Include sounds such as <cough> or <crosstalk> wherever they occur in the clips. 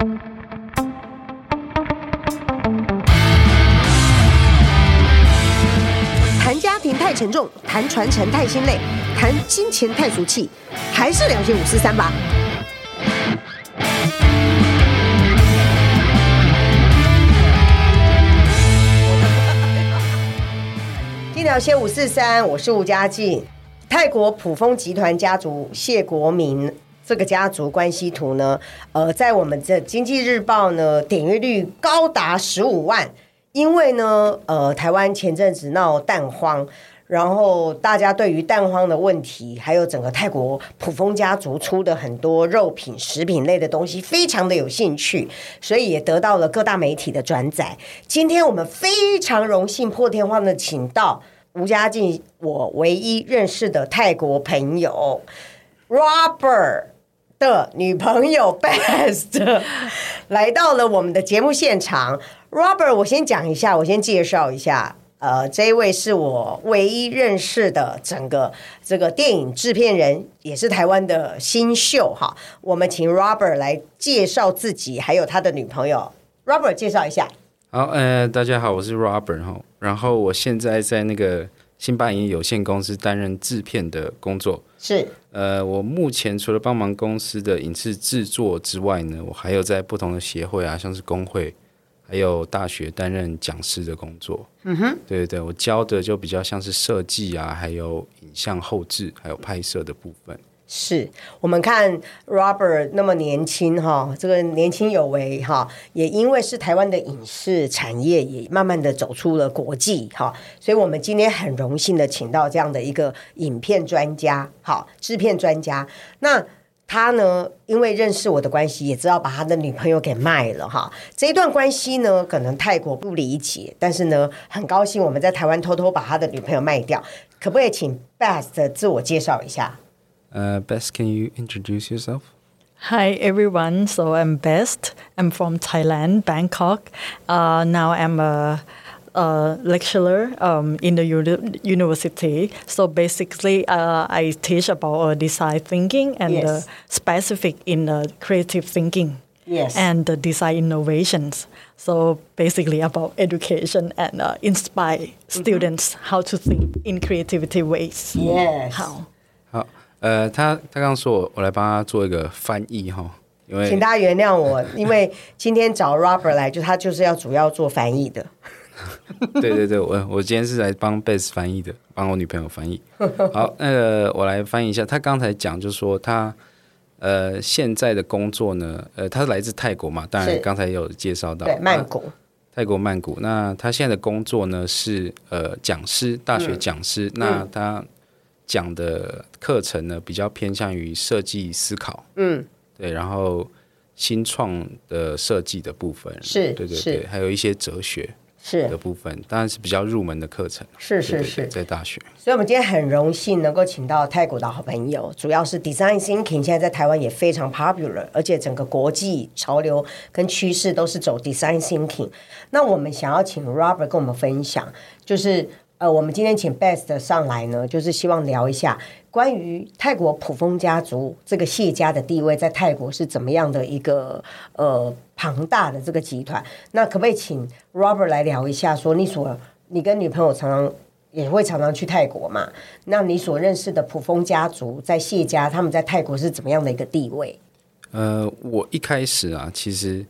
谈家庭太沉重，谈传承太心累，谈金钱太俗气，还是聊些五四三吧。今天聊些五四三，我是吴佳静。泰国普丰集团家族谢国明这个家族关系图呢，呃，在我们这经济日报呢，点阅率高达十五万。因为呢，呃，台湾前阵子闹蛋荒，然后大家对于蛋荒的问题，还有整个泰国普蜂家族出的很多肉品、食品类的东西，非常的有兴趣，所以也得到了各大媒体的转载。今天我们非常荣幸破天荒的请到。吴家静，我唯一认识的泰国朋友 Robert 的女朋友 <laughs> Best 来到了我们的节目现场。Robert，我先讲一下，我先介绍一下，呃，这一位是我唯一认识的整个这个电影制片人，也是台湾的新秀哈。我们请 Robert 来介绍自己，还有他的女朋友。Robert，介绍一下。好，呃，大家好，我是 Robert 哈，然后我现在在那个星巴影业有限公司担任制片的工作。是，呃，我目前除了帮忙公司的影视制作之外呢，我还有在不同的协会啊，像是工会，还有大学担任讲师的工作。嗯哼，对对对，我教的就比较像是设计啊，还有影像后置，还有拍摄的部分。是我们看 Robert 那么年轻哈，这个年轻有为哈，也因为是台湾的影视产业也慢慢的走出了国际哈，所以我们今天很荣幸的请到这样的一个影片专家，好，制片专家。那他呢，因为认识我的关系，也知道把他的女朋友给卖了哈。这一段关系呢，可能泰国不理解，但是呢，很高兴我们在台湾偷偷把他的女朋友卖掉。可不可以请 Best 自我介绍一下？Uh, Best, can you introduce yourself? Hi everyone. So I'm Best. I'm from Thailand, Bangkok. Uh, now I'm a, a lecturer um, in the uni university. So basically, uh, I teach about uh, design thinking and yes. uh, specific in uh, creative thinking. Yes. And the design innovations. So basically about education and uh, inspire mm -hmm. students how to think in creativity ways. Yes. How? 呃，他他刚刚说我我来帮他做一个翻译哈，因为请大家原谅我，因为今天找 Robert 来，就他就是要主要做翻译的。<laughs> 对对对，我我今天是来帮 Best 翻译的，帮我女朋友翻译。好，那个我来翻译一下，他刚才讲就是说他呃现在的工作呢，呃，他是来自泰国嘛，当然刚才有介绍到，对，曼谷，泰国曼谷。那他现在的工作呢是呃讲师，大学讲师，嗯、那他。嗯讲的课程呢，比较偏向于设计思考，嗯，对，然后新创的设计的部分是，对对对，还有一些哲学是的部分，当然是比较入门的课程，是是是，在大学。所以，我们今天很荣幸能够请到泰国的好朋友，主要是 Design Thinking，现在在台湾也非常 popular，而且整个国际潮流跟趋势都是走 Design Thinking。那我们想要请 Robert 跟我们分享，就是。呃，我们今天请 Best 上来呢，就是希望聊一下关于泰国普丰家族这个谢家的地位在泰国是怎么样的一个呃庞大的这个集团。那可不可以请 Robert 来聊一下，说你所你跟女朋友常常也会常常去泰国嘛？那你所认识的普丰家族在谢家，他们在泰国是怎么样的一个地位？呃，我一开始啊，其实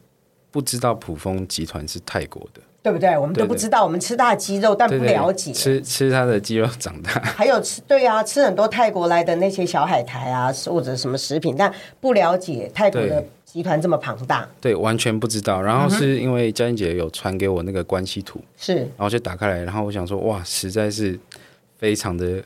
不知道普丰集团是泰国的。对不对？我们都不知道，对对，我们吃他的鸡肉，但不了解。吃吃他的鸡肉长大，还有吃对啊，吃很多泰国来的那些小海苔啊，或者什么食品，但不了解泰国的集团这么庞大。对，完全不知道。然后是因为佳音姐有传给我那个关系图，是，然后就打开来，然后我想说，哇，实在是非常的、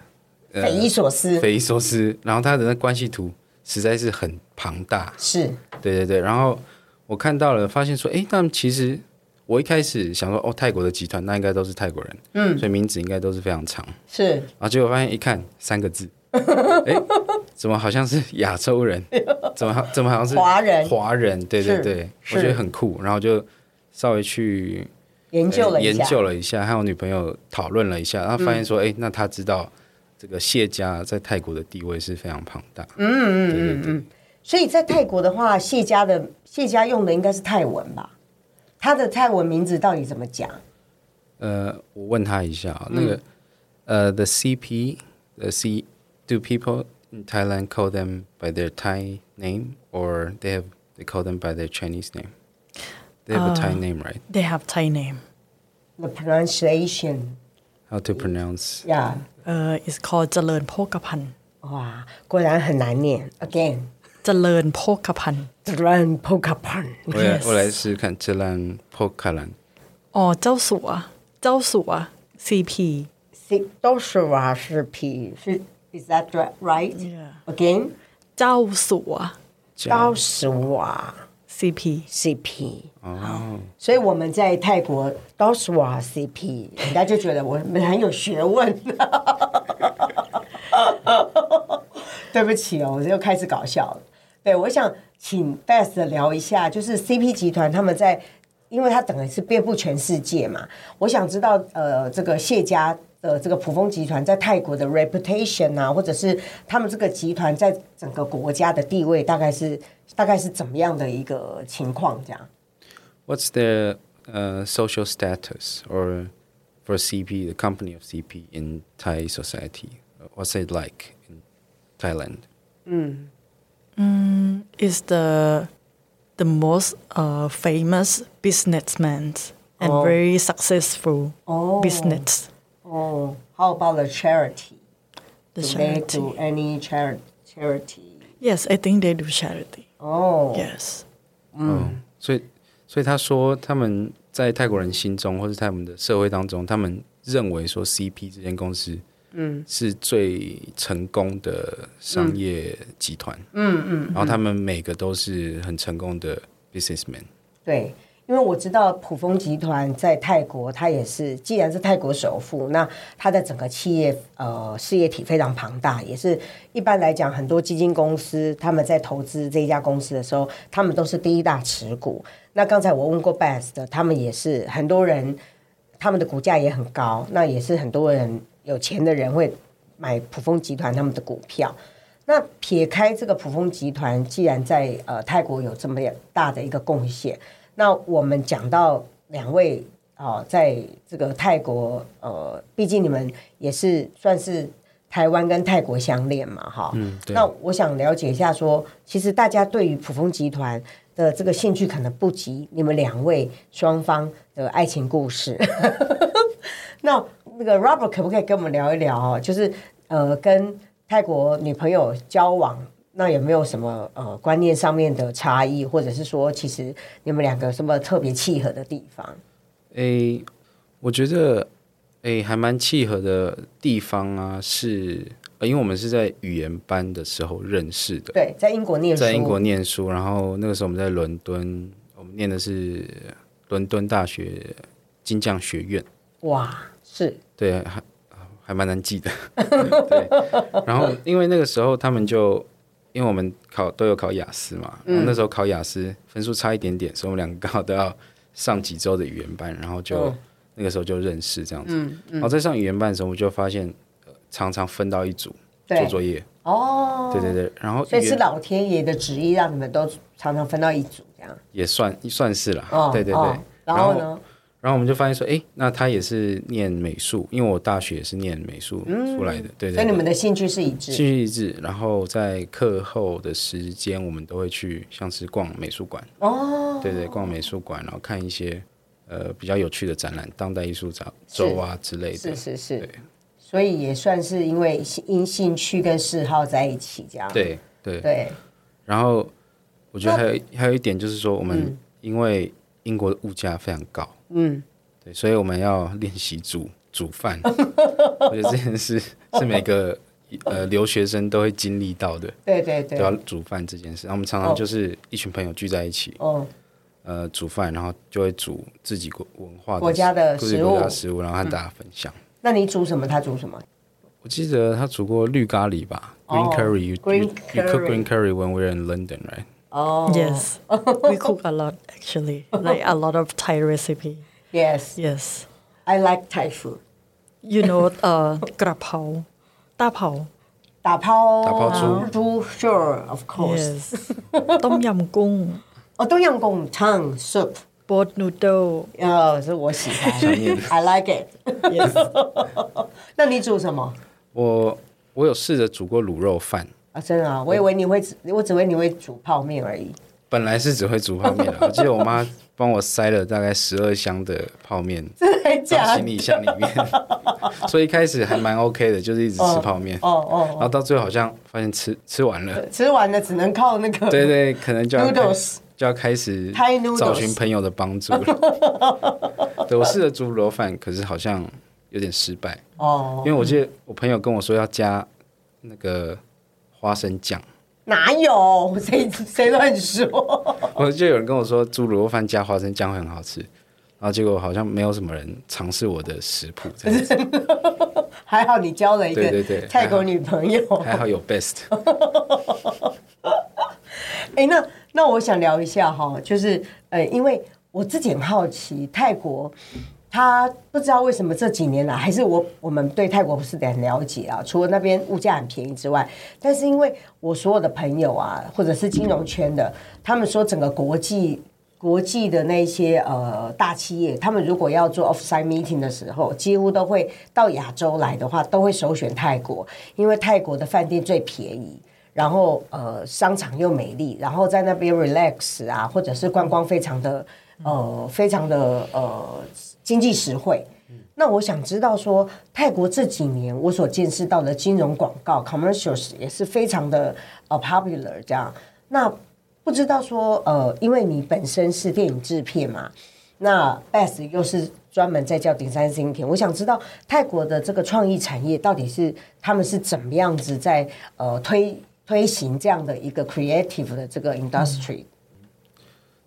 呃、匪夷所思，匪夷所思。然后他的那关系图实在是很庞大，是对对对。然后我看到了，发现说，哎，那其实。我一开始想说，哦，泰国的集团那应该都是泰国人，嗯，所以名字应该都是非常长，是。然后结果发现一看三个字，<laughs> 哎，怎么好像是亚洲人？<laughs> 怎么怎么好像是华人？华人，对对对，我觉得很酷。然后就稍微去研究了研究了一下，和我女朋友讨论了一下，然后发现说，哎、嗯，那他知道这个谢家在泰国的地位是非常庞大。嗯嗯嗯嗯。所以在泰国的话，谢家的谢家用的应该是泰文吧？他的泰文名字到底怎么讲？呃，我问他一下啊，那个呃，the CP，the C，do people in Thailand call them by their Thai name or they have they call them by their Chinese name? They have a Thai name, right? They have Thai name. The pronunciation. How to pronounce? Yeah. Uh, it's called เจริญโภคภัณฑ์ 哇，果然很难念。Again. เจริญโภคภัณฑ์ Run Pokapan. 我来我来试试看，这兰 Pokalan 哦，เจ้าสัวเจ้าสัว CP C 都是瓦是 P 是 Is that right? Yeah. Again. เจ้าสัว都是瓦 CP CP。哦，所以我们在泰国都是瓦 CP，人家就觉得我们很有学问。对不起哦，我又开始搞笑了。 对，我想请 Beth 聊一下，就是 CP 集团他们在，因为它等于是遍布全世界嘛。我想知道，呃，这个谢家的这个普丰集团在泰国的 reputation 啊，或者是他们这个集团在整个国家的地位，大概是大概是怎么样的一个情况？这样。What's their uh, social status or for CP, the company of CP in Thai society? What's it like in Thailand? is the the most uh, famous businessman and Oh. very successful Oh. business. Oh, how about the charity? The Do they charity. do any chari charity? Yes, I think they do charity. Oh, Yes. 嗯，所以所以他说他们在泰国人心中，或是他们的社会当中，他们认为说 CP 这间公司， 嗯，是最成功的商业集团，嗯嗯，然后他们每个都是很成功的 businessman，对，因为我知道普丰集团在泰国，它也是既然是泰国首富，那它的整个企业呃事业体非常庞大，也是一般来讲，很多基金公司他们在投资这一家公司的时候，他们都是第一大持股。那刚才我问过的，他们也是很多人，他们的股价也很高，那也是很多人有钱的人会买普丰集团他们的股票。那撇开这个普丰集团，既然在呃泰国有这么大的一个贡献，那我们讲到两位哦、呃，在这个泰国呃，毕竟你们也是算是台湾跟泰国相恋嘛，哈。嗯，那我想了解一下说，说其实大家对于普丰集团的这个兴趣可能不及你们两位双方的爱情故事。<laughs> 那那个 Robert 可不可以跟我们聊一聊哦？就是呃，跟泰国女朋友交往，那有没有什么呃观念上面的差异，或者是说，其实你们两个什么特别契合的地方？诶，我觉得诶还蛮契合的地方啊，是呃，因为我们是在语言班的时候认识的，对，在英国念书，在英国念书，然后那个时候我们在伦敦，我们念的是伦敦大学金匠学院，哇，是对，还还蛮难记的，<laughs> 对。然后因为那个时候他们就，因为我们考都有考雅思嘛，然后那时候考雅思分数差一点点，所以我们两个刚好都要上几周的语言班，然后就、嗯、那个时候就认识这样子。然后在上语言班的时候，我就发现、呃、常常分到一组做作业。哦，对对对，然后所以是老天爷的旨意，让你们都常常分到一组这样。也算算是啦，哦、对对对、哦。然后呢？然后我们就发现说，哎，那他也是念美术，因为我大学也是念美术出来的，对对、对。所以你们的兴趣是一致，兴趣一致。然后在课后的时间，我们都会去像是逛美术馆哦，对对，逛美术馆，然后看一些呃比较有趣的展览，当代艺术展周啊之类的，是是是。对，所以也算是因为因兴趣跟嗜好在一起这样。对对对。然后我觉得还有还有一点就是说，我们因为英国的物价非常高，嗯，对，所以我们要练习煮煮饭。<laughs> 我觉得这件事是每个呃留学生都会经历到的。对对对，都要煮饭这件事。然后我们常常就是一群朋友聚在一起，哦，呃，煮饭，然后就会煮自己国文化国家的食物，国家食物，然后和大家分享。那你煮什么？他煮什么？我记得他煮过绿咖喱吧，Green curry，You cook green curry when we're in London，right？Oh. Yes. <laughs> we cook a lot, actually, like a lot of Thai recipe. Yes. Yes. I like Thai food. You know, uh, grapao, tapao. Tapao. Tapao too. Sure, of course. Yes. Tom yam kung. <laughs> Oh, tom yam gung, tongue soup. Boat noodle. Oh, <laughs> I like it. Yes. 那你煮什么？我我有试着煮过卤肉饭。啊，真的啊，我以为你会，我只会你会煮泡面而已。本来是只会煮泡面的，我记得我妈 <laughs> 帮我塞了大概十二箱的泡面，<laughs> 真的假的？行李箱里面，所以一开始还蛮 OK 的，就是一直吃泡面。哦哦，然后到最后好像发现吃吃完了，吃完了只能靠那个。<laughs> 对对，可能就要就要开始找寻朋友的帮助了。对，我试着煮卤肉饭，可是好像有点失败。哦，因为我记得我朋友跟我说要加那个花生酱，哪有？<laughs> 谁谁乱说？<laughs> 我就有人跟我说猪卤肉饭加花生酱会很好吃，然后结果好像没有什么人尝试我的食谱，这样子。<laughs> 还好你交了一个泰国女朋友，还好有 best。哎，那那我想聊一下哈，就是呃，因为我自己很好奇，泰国他不知道为什么这几年来，还是我我们对泰国不是很了解啊。除了那边物价很便宜之外，但是因为我所有的朋友啊，或者是金融圈的，他们说整个国际国际的那些呃大企业，他们如果要做 offsite meeting 的时候，几乎都会到亚洲来的话，都会首选泰国，因为泰国的饭店最便宜。然后呃，商场又美丽，然后在那边 relax 啊，或者是观光非常的呃，非常的呃经济实惠。那我想知道说，泰国这几年我所见识到的金融广告 commercials 也是非常的呃 popular 这样。那不知道说呃，因为你本身是电影制片嘛，那 Beth 又是专门在叫顶山新片，我想知道泰国的这个创意产业到底是他们是怎么样子在呃推。推行这样的一个 creative 的这个 industry。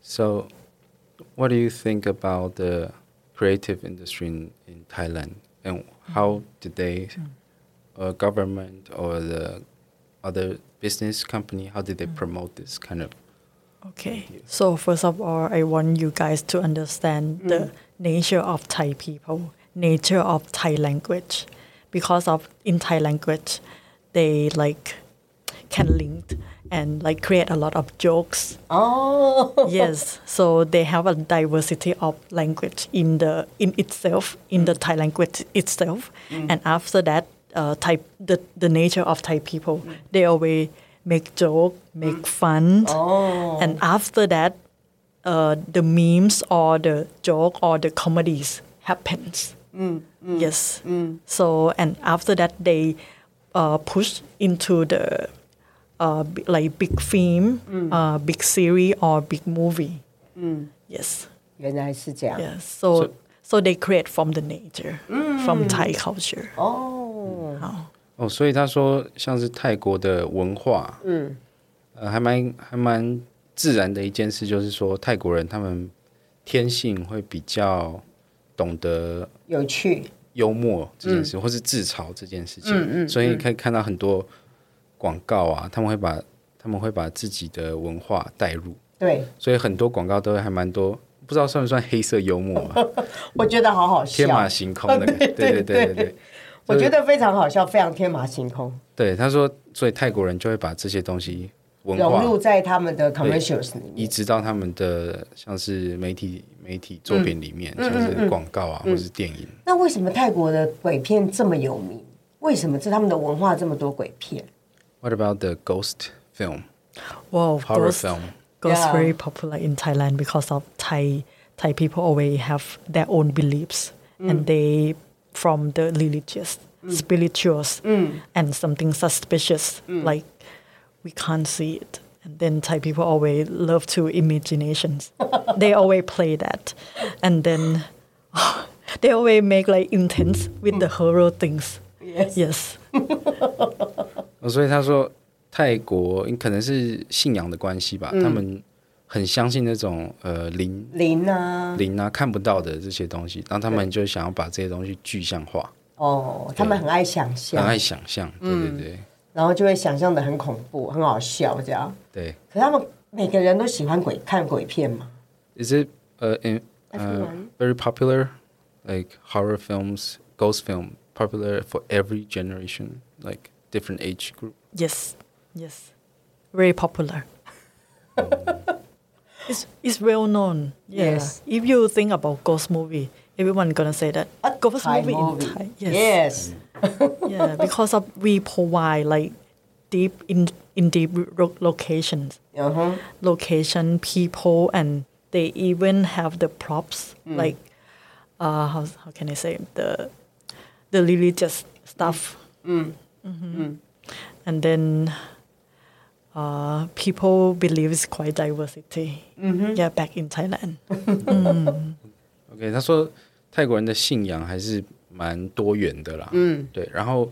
So, what do you think about the creative industry in, in Thailand, and how did they, mm. uh, government or the other business company, how did they mm. promote this kind of? Okay. So first of all, I want you guys to understand the mm. nature of Thai people, nature of Thai language, because of in Thai language, they like can link and like create a lot of jokes. Oh, yes. So they have a diversity of language in the in itself in the mm. Thai language itself, mm. and after that, uh, Thai the the nature of Thai people, mm. they always make joke, make fun, oh, and after that, uh, the memes or the joke or the comedies happens. Yes. So and after that, they uh, push into the uh, b- like big film, uh, big series or big movie. Yes. 原来是这样。 Yes. So So- so they create from the nature, from Thai culture. 哦，哦，所以他说像是泰国的文化，嗯，呃，还蛮还蛮自然的一件事，就是说泰国人他们天性会比较懂得有趣。幽默这件事，或是自嘲这件事情，所以可以看到很多 广告啊，他们会把他们会把自己的文化带入，对，所以很多广告都还蛮多，不知道算不算黑色幽默啊？<laughs> 我觉得好好笑。天马行空的 <laughs> 对对对对对。我觉得非常好笑，非常天马行空，对，他说，所以泰国人就会把这些东西文化融入在他们的 commercials 里面。移植到他们的像是媒体媒体作品里面，像是广告啊，或是电影。那为什么泰国的鬼片这么有名？为什么这他们的文化这么多鬼片？What about the ghost film, Wow, horror ghost, film? ghost Yeah. very popular in Thailand because of Thai Thai people always have their own beliefs mm. and they from the religious, mm. spirituals, mm. and something suspicious like we can't see it. And then Thai people always love to imaginations. <laughs> they always play that, and then <laughs> they always make like intense with the horror things. Yes. Yes. <laughs> 哦所以他说泰国可能是信仰的关系吧，他们很相信那种呃灵灵啊，灵啊看不到的这些东西，然后他们就想要把这些东西具象化，哦，他们很爱想象很，爱想象，对对对然后就会想象的很恐怖，很好笑这样。对。可他们每个人都喜欢鬼看鬼片嘛？Is it uh, in, uh, Everyone. very popular, like horror films, ghost film, popular for every generation? Like different age group. Yes, yes, very popular. <laughs> it's it's well known. Yeah. Yes. If you think about ghost movie, everyone gonna say that A ghost Thai movie, movie. in Thai. Yes. Yes. <laughs> yeah, because of we provide like deep in in deep ro- locations, Uh-huh. location, people, and they even have the props like uh how how can I say the the religious stuff. Mhm. And then uh, people believe it's quite diversity. Yeah, back in Thailand. <laughs> OK，他说泰国人的信仰还是蛮多元的啦。嗯，对。然后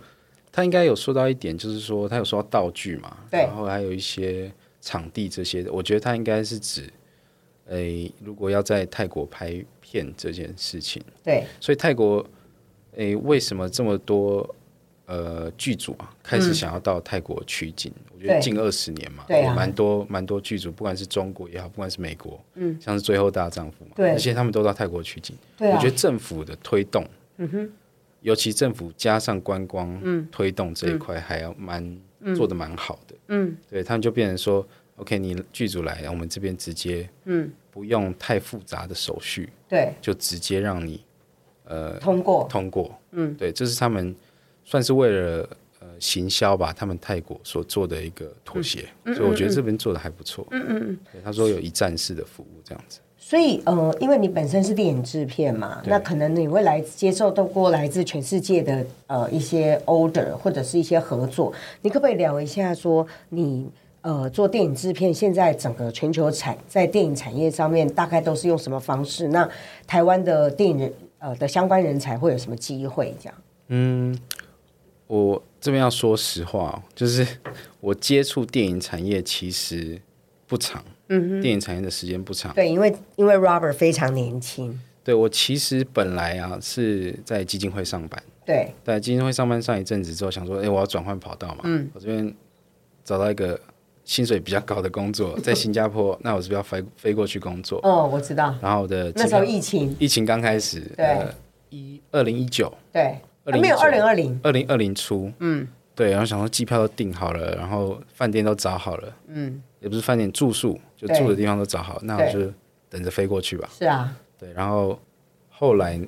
他应该有说到一点，就是说他有说到道具嘛，对然后还有一些场地这些的。我觉得他应该是指，诶，如果要在泰国拍片这件事情，对，所以泰国，诶，为什么这么多呃剧组啊开始想要到泰国取景？我觉得近二十年嘛，对啊。蛮多蛮多剧组，不管是中国也好，不管是美国，嗯，像是《最后大丈夫》嘛，对。而且他们都到泰国取景。对啊。我觉得政府的推动，嗯哼，尤其政府加上观光，嗯，推动这一块还要蛮、做的蛮好的，嗯，对他们就变成说，OK，你剧组来，我们这边直接，嗯，不用太复杂的手续，对，就直接让你呃通过。通过，嗯，对，这是他们算是为了呃行销吧，他们泰国所做的一个妥协，所以我觉得这边做的还不错，嗯嗯嗯，对，他说有一站式的服务这样子，所以，呃，因为你本身是电影制片嘛，那可能你会来接受到过来自全世界的呃一些 order 或者是一些合作，你可不可以聊一下说你呃做电影制片，现在整个全球产在电影产业上面大概都是用什么方式？那台湾的电影人呃的相关人才会有什么机会？这样？我这边要说实话哦，就是我接触电影产业其实不长，嗯，电影产业的时间不长，对，因为因为 Robert 非常年轻，对我其实本来啊是在基金会上班，对。在基金会上班上一阵子之后，想说，哎，我要转换跑道嘛，嗯，我这边找到一个薪水比较高的工作，<laughs> 在新加坡，那我是不是要飞飞过去工作？哦，我知道，然后我的那时候疫情，疫情刚开始，对。呃，一二零一九，对，还2019没有二零二零，二零二零。初，嗯，对，然后想说机票都订好了，然后饭店都找好了，嗯，也不是饭店住宿，就住的地方都找好，那我就等着飞过去吧。是啊，对，然后后来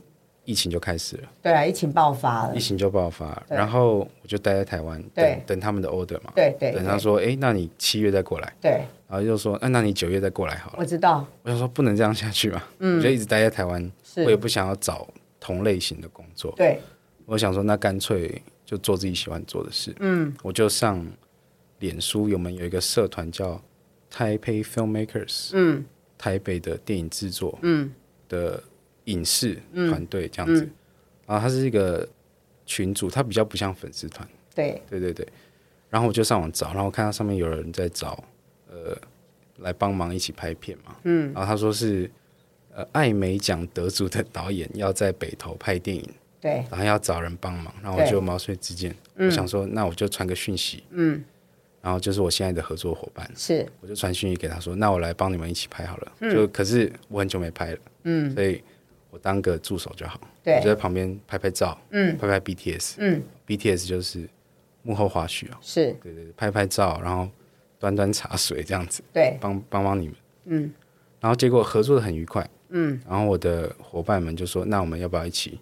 疫情就开始了，对啊，疫情爆发了。疫，情就爆发，然后我就待在台湾，对。等等他们的 order 嘛，对对等他说，哎，那你七月再过来，对，然后又说，哎，那你九月再过来好了。我知道，我想说不能这样下去嘛，嗯。我就一直待在台湾，我也不想要找同类型的工作，对，我想说，那干脆就做自己喜欢做的事。嗯，我就上脸书，我们有一个社团叫 Taipei Filmmakers，嗯，台北的电影制作，嗯，的影视团队这样子。然后它是一个群组，它比较不像粉丝团。对，对对对。然后我就上网找，然后我看到上面有人在找，呃，来帮忙一起拍片嘛。嗯。然后他说是，呃，艾美奖得主的导演要在北投拍电影。对，然后要找人帮忙，然后我就毛遂自荐。我想说，那我就传个讯息，嗯，然后就是我现在的合作伙伴，是，我就传讯息给他说，那我来帮你们一起拍好了。就可是我很久没拍了，嗯，所以我当个助手就好，对。我就在旁边拍拍照，嗯，拍拍 BTS，嗯，BTS 就是幕后花絮啊，是，对对对，拍拍照，然后端端茶水这样子，对，帮帮帮你们，嗯，然后结果合作的很愉快，嗯，然后我的伙伴们就说，那我们要不要一起？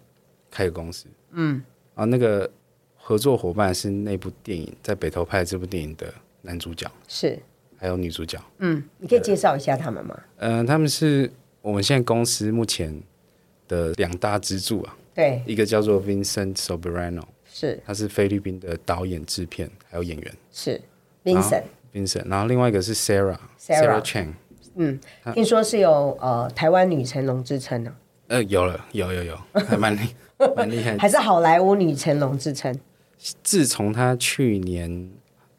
开个公司，嗯，然后那个合作伙伴是那部电影在北投拍的这部电影的男主角，是，还有女主角，嗯，你可以介绍一下他们吗？嗯、呃，他们是我们现在公司目前的两大支柱啊，对，一个叫做 Vincent Soberano，是。他是菲律宾的导演、制片还有演员，是，Vincent，Vincent，然后另外一个是 Sarah，Sarah。Sarah Chang，嗯，听说是有呃台湾女成龙之称呢，呃，有了，有有有，还蛮厉。<laughs> 蛮厉害，还是好莱坞女成龙之称。自从她去年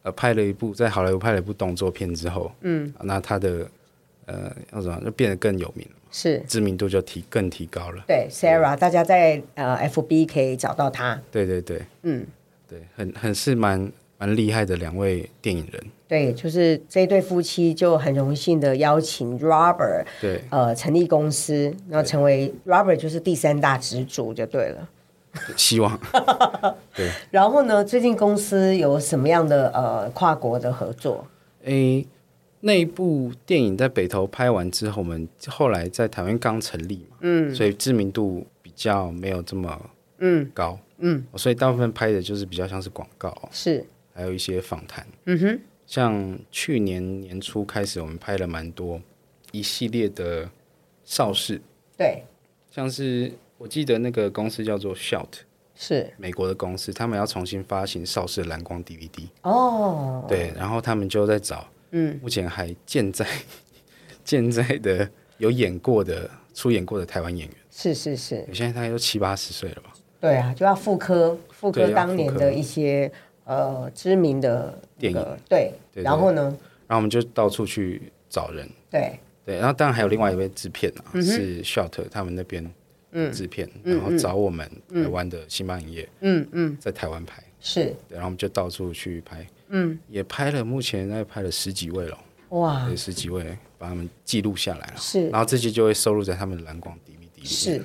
呃拍了一部在好莱坞拍了一部动作片之后，嗯，那她的呃要怎么就变得更有名了，是。知名度就提更提高了。对，Sarah，大家在呃 FB 可以找到她。对对对，嗯，对，很很是蛮蛮厉害的两位电影人。对，就是这一对夫妻就很荣幸的邀请 Robert，对，呃，成立公司，然后成为 Robert 就是第三大支柱就对了。<laughs> 希望。<laughs> 对。然后呢，最近公司有什么样的呃跨国的合作？诶，那一部电影在北投拍完之后，我们后来在台湾刚成立嘛，嗯，所以知名度比较没有这么嗯高，嗯，所以大部分拍的就是比较像是广告，是，还有一些访谈，嗯哼，像去年年初开始，我们拍了蛮多一系列的邵氏，对，像是我记得那个公司叫做 Shout。是。美国的公司，他们要重新发行邵氏蓝光 DVD 哦，对，然后他们就在找，嗯，目前还健在 <laughs> 健在的有演过的出演过的台湾演员，是是是，现在大概都七八十岁了吧？对啊，就要复刻复刻。当年的一些呃知名的电影，对，然后呢，然后我们就到处去找人，对。对，然后当然还有另外一位制片啊，是 Shot 他们那边。嗯，制片，然后找我们台湾的星邦影业，嗯嗯，在台湾拍。是，对，然后我们就到处去拍，嗯，也拍了，目前那拍了十几位了，哇，十几位把他们记录下来了，是，然后这些就会收录在他们的蓝光 DVD 里面。是，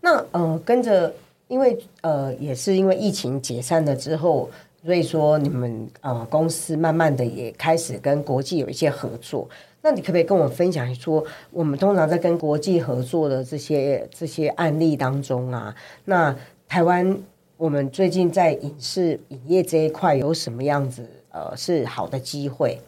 那呃，跟着，因为呃，也是因为疫情解散了之后，所以说你们呃公司慢慢的也开始跟国际有一些合作。那你可不可以跟我分享说，我们通常在跟国际合作的这些这些案例当中啊，那台湾我们最近在影视影业这一块有什么样子呃是好的机会？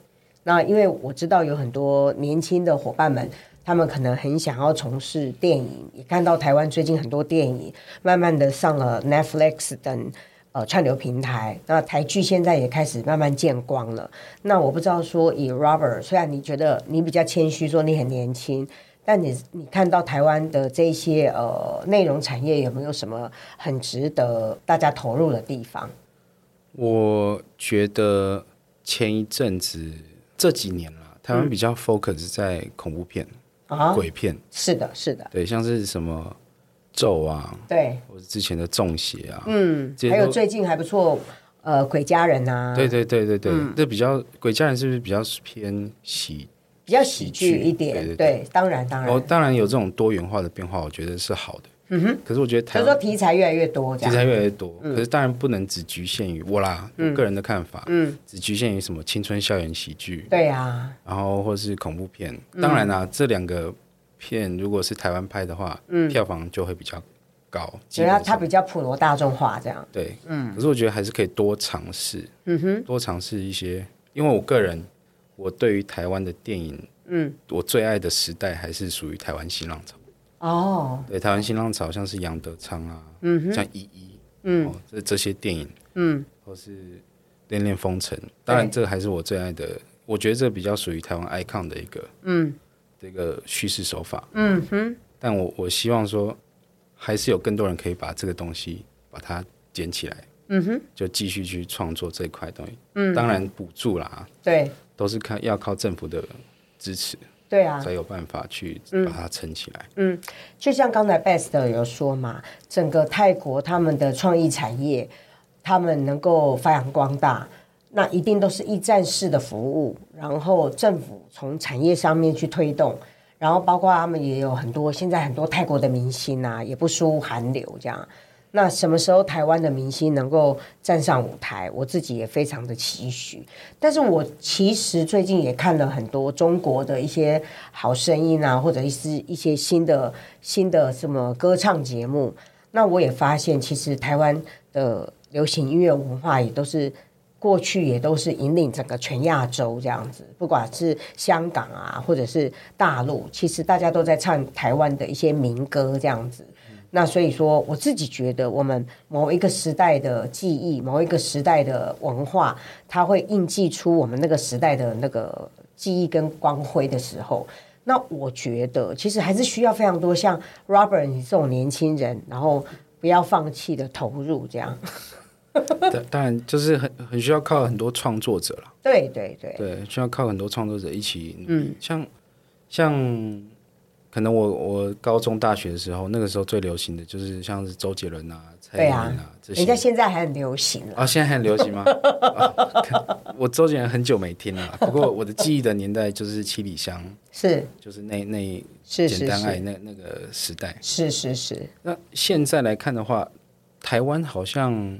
那因为我知道有很多年轻的伙伴们，他们可能很想要从事电影，也看到台湾最近很多电影慢慢的上了 Netflix 等。呃，串流平台，那台剧现在也开始慢慢见光了。那我不知道说，以 Robert，虽然你觉得你比较谦虚，说你很年轻，但你你看到台湾的这些呃内容产业有没有什么很值得大家投入的地方？我觉得前一阵子这几年了，台湾比较 focus 在恐怖片、啊、鬼片，是的，是的，对，像是什么。咒啊，对，或者之前的中邪啊，嗯，还有最近还不错，呃，鬼家人啊，对对对对对，这比较鬼家人是不是比较偏喜，比较喜剧一点？对，当然当然，哦，当然有这种多元化的变化，我觉得是好的。嗯哼，可是我觉得台湾说题材越来越多，题材越来越多，可是当然不能只局限于我啦，我个人的看法，嗯，只局限于什么青春校园喜剧，对呀，然后或是恐怖片，当然啦，这两个。片如果是台湾拍的话，嗯，票房就会比较高，因为它它比较普罗大众化这样。对，嗯，可是我觉得还是可以多尝试，嗯哼，多尝试一些，因为我个人，我对于台湾的电影，嗯，我最爱的时代还是属于台湾新浪潮。哦，对，台湾新浪潮像是杨德昌啊，嗯哼，像依依，嗯，这这些电影，嗯，或是恋恋风尘，当然这个还是我最爱的，我觉得这比较属于台湾 icon 的一个，嗯。这个叙事手法，嗯哼，但我我希望说，还是有更多人可以把这个东西把它捡起来，嗯哼，就继续去创作这一块东西，嗯，当然补助啦，对，都是看要靠政府的支持，对啊，才有办法去把它撑起来，嗯，嗯，就像刚才 Best 有说嘛，整个泰国他们的创意产业，他们能够发扬光大。那一定都是一站式的服务，然后政府从产业上面去推动，然后包括他们也有很多现在很多泰国的明星啊，也不输韩流这样。那什么时候台湾的明星能够站上舞台，我自己也非常的期许。但是我其实最近也看了很多中国的一些好声音啊，或者一些一些新的新的什么歌唱节目，那我也发现其实台湾的流行音乐文化也都是。过去也都是引领整个全亚洲这样子，不管是香港啊，或者是大陆，其实大家都在唱台湾的一些民歌这样子。那所以说，我自己觉得，我们某一个时代的记忆，某一个时代的文化，它会印记出我们那个时代的那个记忆跟光辉的时候，那我觉得其实还是需要非常多像 Robert 你这种年轻人，然后不要放弃的投入这样。<laughs> 当然，就是很很需要靠很多创作者了。对对对，对，需要靠很多创作者一起。嗯，像像可能我我高中大学的时候，那个时候最流行的就是像是周杰伦啊、蔡依林啊这些。人家现在还很流行啊，现在还很流行吗？啊 <laughs> <laughs> 我周杰伦很久没听了，不过我的记忆的年代就是七里香，是就是那那简单爱那那个时代。是是是。那现在来看的话。台湾好像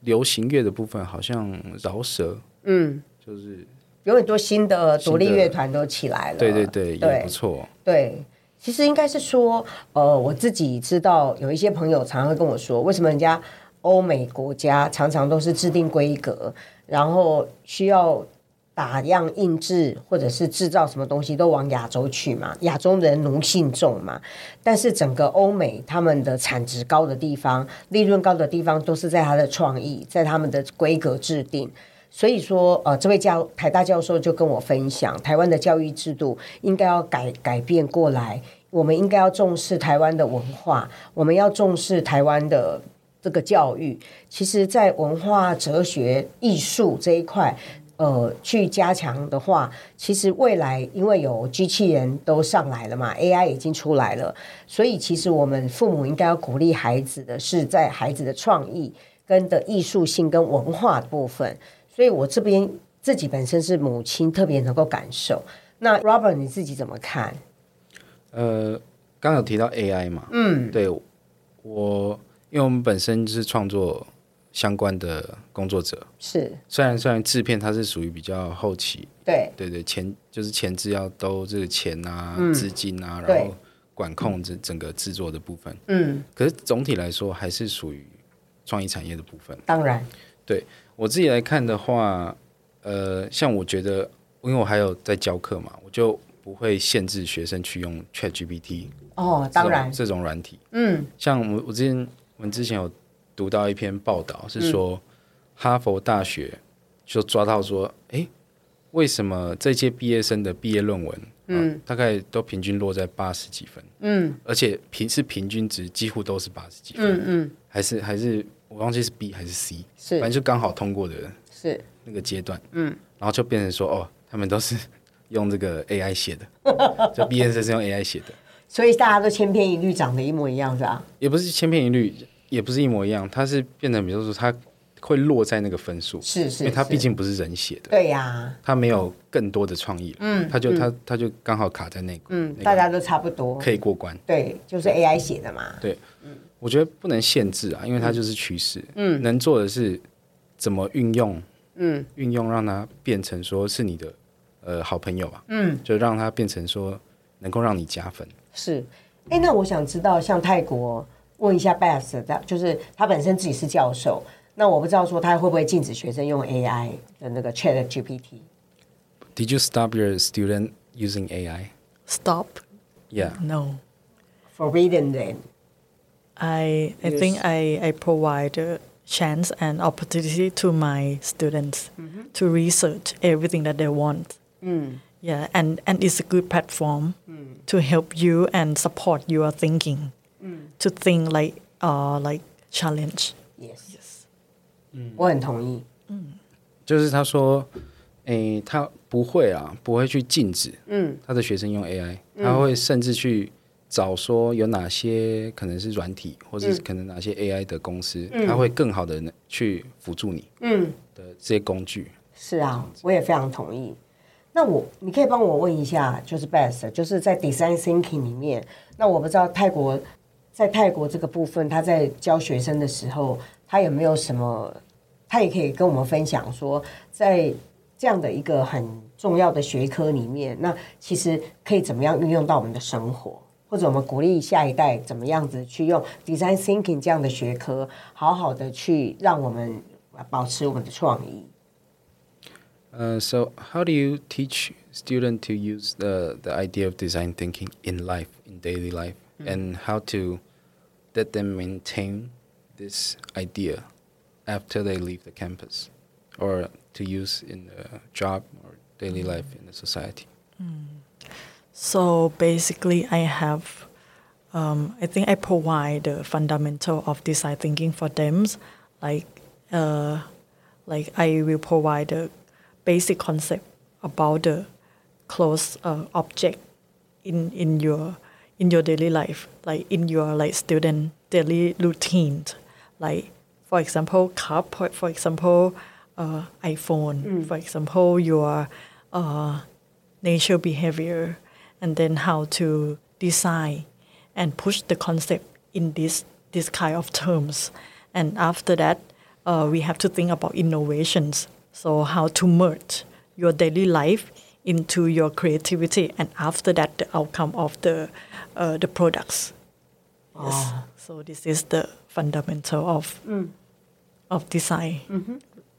流行乐的部分好像饶舌，嗯，就是有很多新的独立乐团都起来了，对对对，对也不错。对，其实应该是说，呃，我自己知道有一些朋友常常会跟我说，为什么人家欧美国家常常都是制定规格，然后需要。打样印制或者是制造什么东西都往亚洲去嘛，亚洲人奴性重嘛。但是整个欧美他们的产值高的地方、利润高的地方，都是在他的创意，在他们的规格制定。所以说，呃，这位教台大教授就跟我分享，台湾的教育制度应该要改改变过来，我们应该要重视台湾的文化，我们要重视台湾的这个教育。其实，在文化、哲学、艺术这一块。呃，去加强的话，其实未来因为有机器人都上来了嘛，AI 已经出来了，所以其实我们父母应该要鼓励孩子的是在孩子的创意跟的艺术性跟文化的部分。所以我这边自己本身是母亲，特别能够感受。那 Robert 你自己怎么看？呃，刚有提到 AI 嘛，嗯，对我，因为我们本身就是创作。相关的工作者。是，虽然虽然制片它是属于比较后期，对。对对，前就是前置要都这个钱啊、嗯、资金啊，然后管控这整个制作的部分，嗯，可是总体来说还是属于创意产业的部分。当然，对我自己来看的话，呃，像我觉得，因为我还有在教课嘛，我就不会限制学生去用 ChatGPT 哦，当然。这种软体，嗯，像我我之前我们之前有。读到一篇报道是说，哈佛大学就抓到说，哎，为什么这届毕业生的毕业论文，嗯，大概都平均落在八十几分，嗯，而且平是平均值，几乎都是八十几分，嗯嗯，还是还是我忘记是 B 还是 C，是，反正就刚好通过的，是。那个阶段，嗯，然后就变成说，哦，他们都是用这个 AI 写的，<laughs> 就毕业生是用 AI 写的，所以大家都千篇一律，长得一模一样，是吧？也不是千篇一律。也不是一模一样，它是变成，比如说，它会落在那个分数，是是，因为它毕竟不是人写的，对呀，它没有更多的创意，嗯，它就它它就刚好卡在那个，嗯，大家都差不多，可以过关，对，就是 AI 写的嘛，对，我觉得不能限制啊，因为它就是趋势，嗯，能做的是怎么运用，嗯，运用让它变成说是你的呃好朋友吧，嗯，就让它变成说能够让你加分，是，哎，那我想知道像泰国。问一下 Beth，就是他本身自己是教授，那我不知道说他会不会禁止学生用 AI 的那个 Chat GPT。Did you stop your student using AI? Stop? Yeah. No. Forbidden them. I I think I I provide a chance and opportunity to my students mm-hmm. to research everything that they want. Mm. Yeah, and and it's a good platform mm. to help you and support your thinking. To think like, uh, like challenge. Yes, yes. 嗯，我很同意。嗯，就是他说，诶，他不会啊，不会去禁止。嗯，他的学生用 AI，他会甚至去找说有哪些可能是软体，或者是可能哪些 AI 的公司，他会更好的去辅助你。嗯，的这些工具。是啊，我也非常同意。那我，你可以帮我问一下，就是 Beth，就是在 Design Thinking 里面，那我不知道泰国。在泰国这个部分，他在教学生的时候，他有没有什么？他也可以跟我们分享说，在这样的一个很重要的学科里面，那其实可以怎么样运用到我们的生活，或者我们鼓励下一代怎么样子去用 design thinking 这样的学科，好好的去让我们保持我们的创意。呃、uh,，So how do you teach student to use the the idea of design thinking in life, in daily life, and how to Let them maintain this idea after they leave the campus, or to use in the job or daily life in the society. Mm. So basically, I have, um, I think I provide the fundamental of design thinking for them, like, uh, like I will provide a basic concept about the close uh, object in in your in your daily life, like in your like student daily routine, like for example, cup, for example, uh, iPhone, mm. for example, your uh, nature behavior, and then how to design and push the concept in this this kind of terms, and after that, uh, we have to think about innovations. So how to merge your daily life into your creativity, and after that, the outcome of the uh, the products. Yes. So this is the fundamental of of design.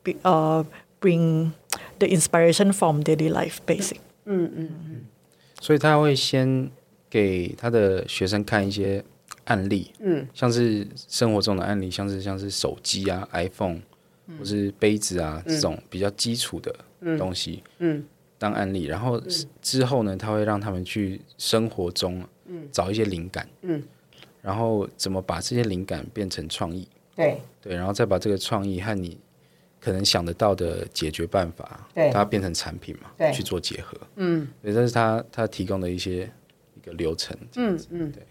Be, uh, bring the inspiration from daily life basic. 所以他会先给他的学生看一些案例，嗯，像是生活中的案例，像是像是手机啊、iPhone，、或是杯子啊、这种比较基础的东西，嗯， 当案例，然后之后呢，他会让他们去生活中，找一些灵感，嗯，然后怎么把这些灵感变成创意，对对，然后再把这个创意和你可能想得到的解决办法，对把它变成产品嘛，对去做结合，嗯，对，这是他他提供的一些一个流程，嗯嗯对。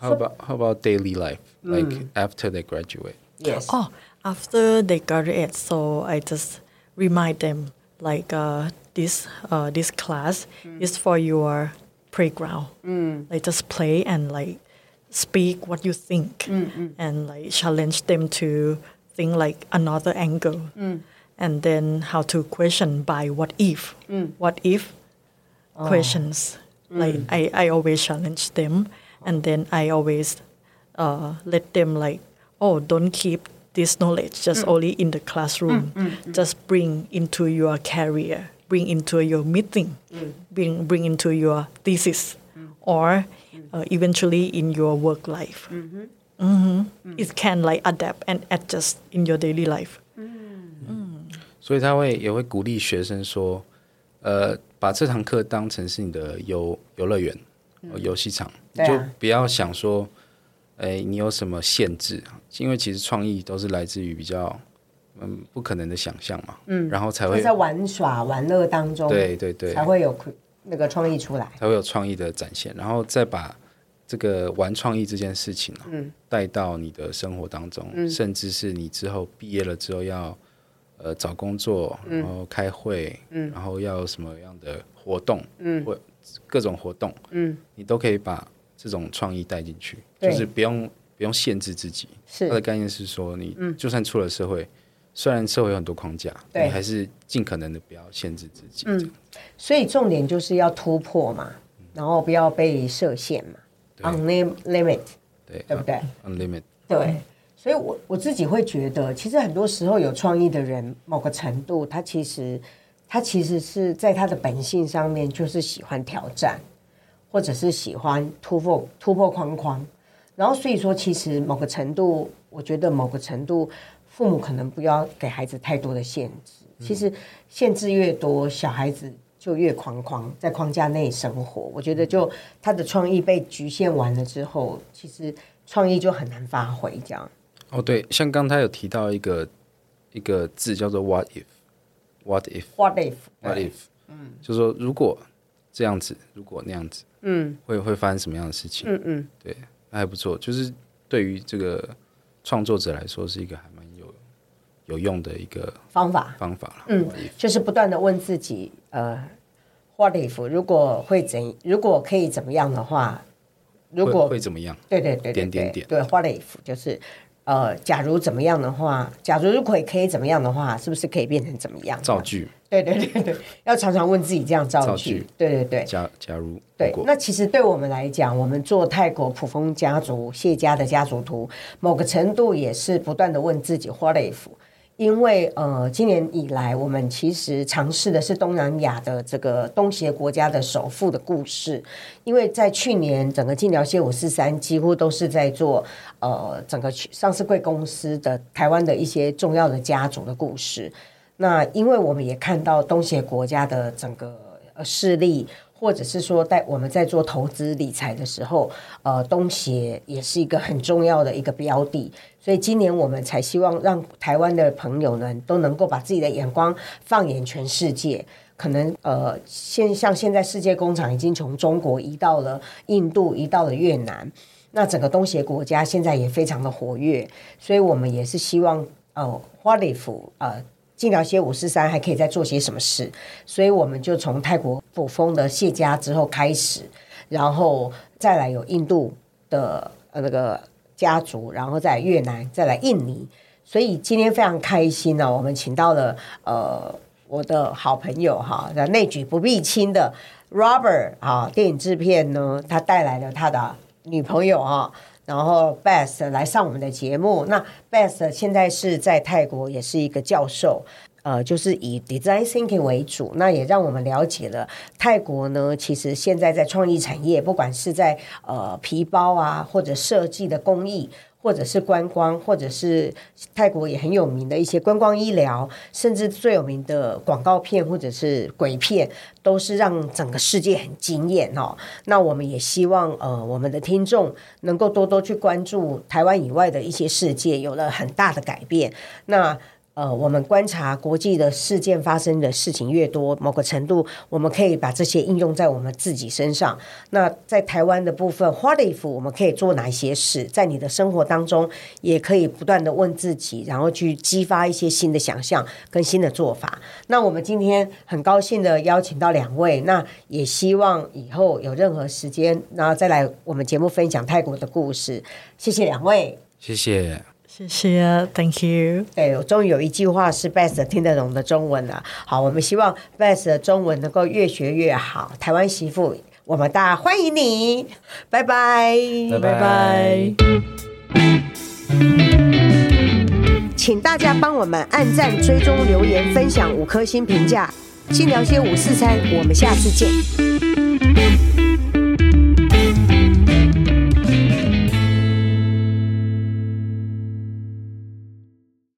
How about how about daily life, like after they graduate? yes Oh, after they graduate, so I just remind them like uh, this uh, this class mm. is for your playground. Mm. Like just play and like speak what you think, mm, and like challenge them to think like another angle, and then how to question by what if, what if ah. questions. Like I, I always challenge them, and then I always uh, let them like, oh, don't keep this knowledge just only in the classroom. Just bring into your career, bring into your meeting, bring bring into your thesis, or uh, eventually in your work life. Mhm. It can like adapt and adjust in your daily life. 所以他会也会鼓励学生说，呃，把这堂课当成是你的游游乐园、呃游戏场，对啊就不要想说，哎，你有什么限制？因为其实创意都是来自于比较 嗯不可能的想象嘛，嗯，然后才会在玩耍玩乐当中，对对对，才会有那个创意出来。才会有创意的展现，然后再把这个玩创意这件事情啊，带到你的生活当中，甚至是你之后毕业了之后要呃找工作，然后开会，然后要有什么样的活动，嗯。或各种活动，嗯。你都可以把这种创意带进去，就是不用不用限制自己。是。它的概念是说，你就算出了社会，虽然社会有很多框架，对你还是尽可能的不要限制自己。嗯所以重点就是要突破嘛，然后不要被设限嘛，unlimit，对对不对？？Unlimited。对，所以我我自己会觉得，其实很多时候有创意的人，某个程度，他其实他其实是在他的本性上面，就是喜欢挑战，或者是喜欢突破突破框框。然后所以说，其实某个程度，我觉得某个程度，父母可能不要给孩子太多的限制。其实限制越多，小孩子就越框框，在框架内生活。我觉得，就他的创意被局限完了之后，其实创意就很难发挥。这样。哦，对，像刚才有提到一个一个字叫做 “what if”，what if，what if”，“what if？if，嗯，就是说如果这样子，如果那样子，嗯，会会发生什么样的事情？嗯嗯，对，那还不错，就是对于这个创作者来说是一个还蛮有有用的一个方法，方法了。嗯就是不断的问自己，呃，What if？如果会怎？如果可以怎么样的话？如果会会怎么样？对对对对点点点对，What if？就是呃，假如怎么样的话，假如如果可以怎么样的话，是不是可以变成怎么样？造句，对对对对，要常常问自己这样造句。对对对。假假如对那其实对我们来讲，我们做泰国普丰家族谢家的家族图，某个程度也是不断的问自己 What if？因为呃，今年以来，我们其实尝试的是东南亚的这个东协国家的首富的故事。因为在去年，整个晋聊谢五四三几乎都是在做呃整个上市贵公司的台湾的一些重要的家族的故事。那因为我们也看到东协国家的整个呃势力。或者是说，在我们在做投资理财的时候，呃，东协也是一个很重要的一个标的，所以今年我们才希望让台湾的朋友呢都能够把自己的眼光放眼全世界。可能呃，现像现在世界工厂已经从中国移到了印度，移到了越南，那整个东协国家现在也非常的活跃，所以我们也是希望呃，花里福呃。晋聊谢五四三还可以再做些什么事，所以我们就从泰国普丰的谢家之后开始，然后再来有印度的呃那个家族，然后再越南，再来印尼。所以今天非常开心呢、啊，我们请到了呃我的好朋友哈，内举不避亲的 Robert 啊，电影制片呢，他带来了他的女朋友啊，然后 Best 来上我们的节目。那 Best 现在是在泰国，也是一个教授。呃，就是以 design thinking 为主，那也让我们了解了泰国呢。其实现在在创意产业，不管是在呃皮包啊，或者设计的工艺，或者是观光，或者是泰国也很有名的一些观光医疗，甚至最有名的广告片或者是鬼片，都是让整个世界很惊艳哦。那我们也希望呃，我们的听众能够多多去关注台湾以外的一些世界，有了很大的改变。那呃，我们观察国际的事件发生的事情越多，某个程度，我们可以把这些应用在我们自己身上。那在台湾的部分，What if 我们可以做哪些事？在你的生活当中，也可以不断地问自己，然后去激发一些新的想象跟新的做法。那我们今天很高兴的邀请到两位，那也希望以后有任何时间，然后再来我们节目分享泰国的故事。谢谢两位，谢谢。谢谢，Thank you。对，我终于有一句话是 Beth 听得懂的中文了。好，我们希望 Beth 的中文能够越学越好。台湾媳妇，我们大家欢迎你，拜拜，拜拜。请大家帮我们按赞、追踪、留言、分享五颗星评价。晋聊些五四三，我们下次见。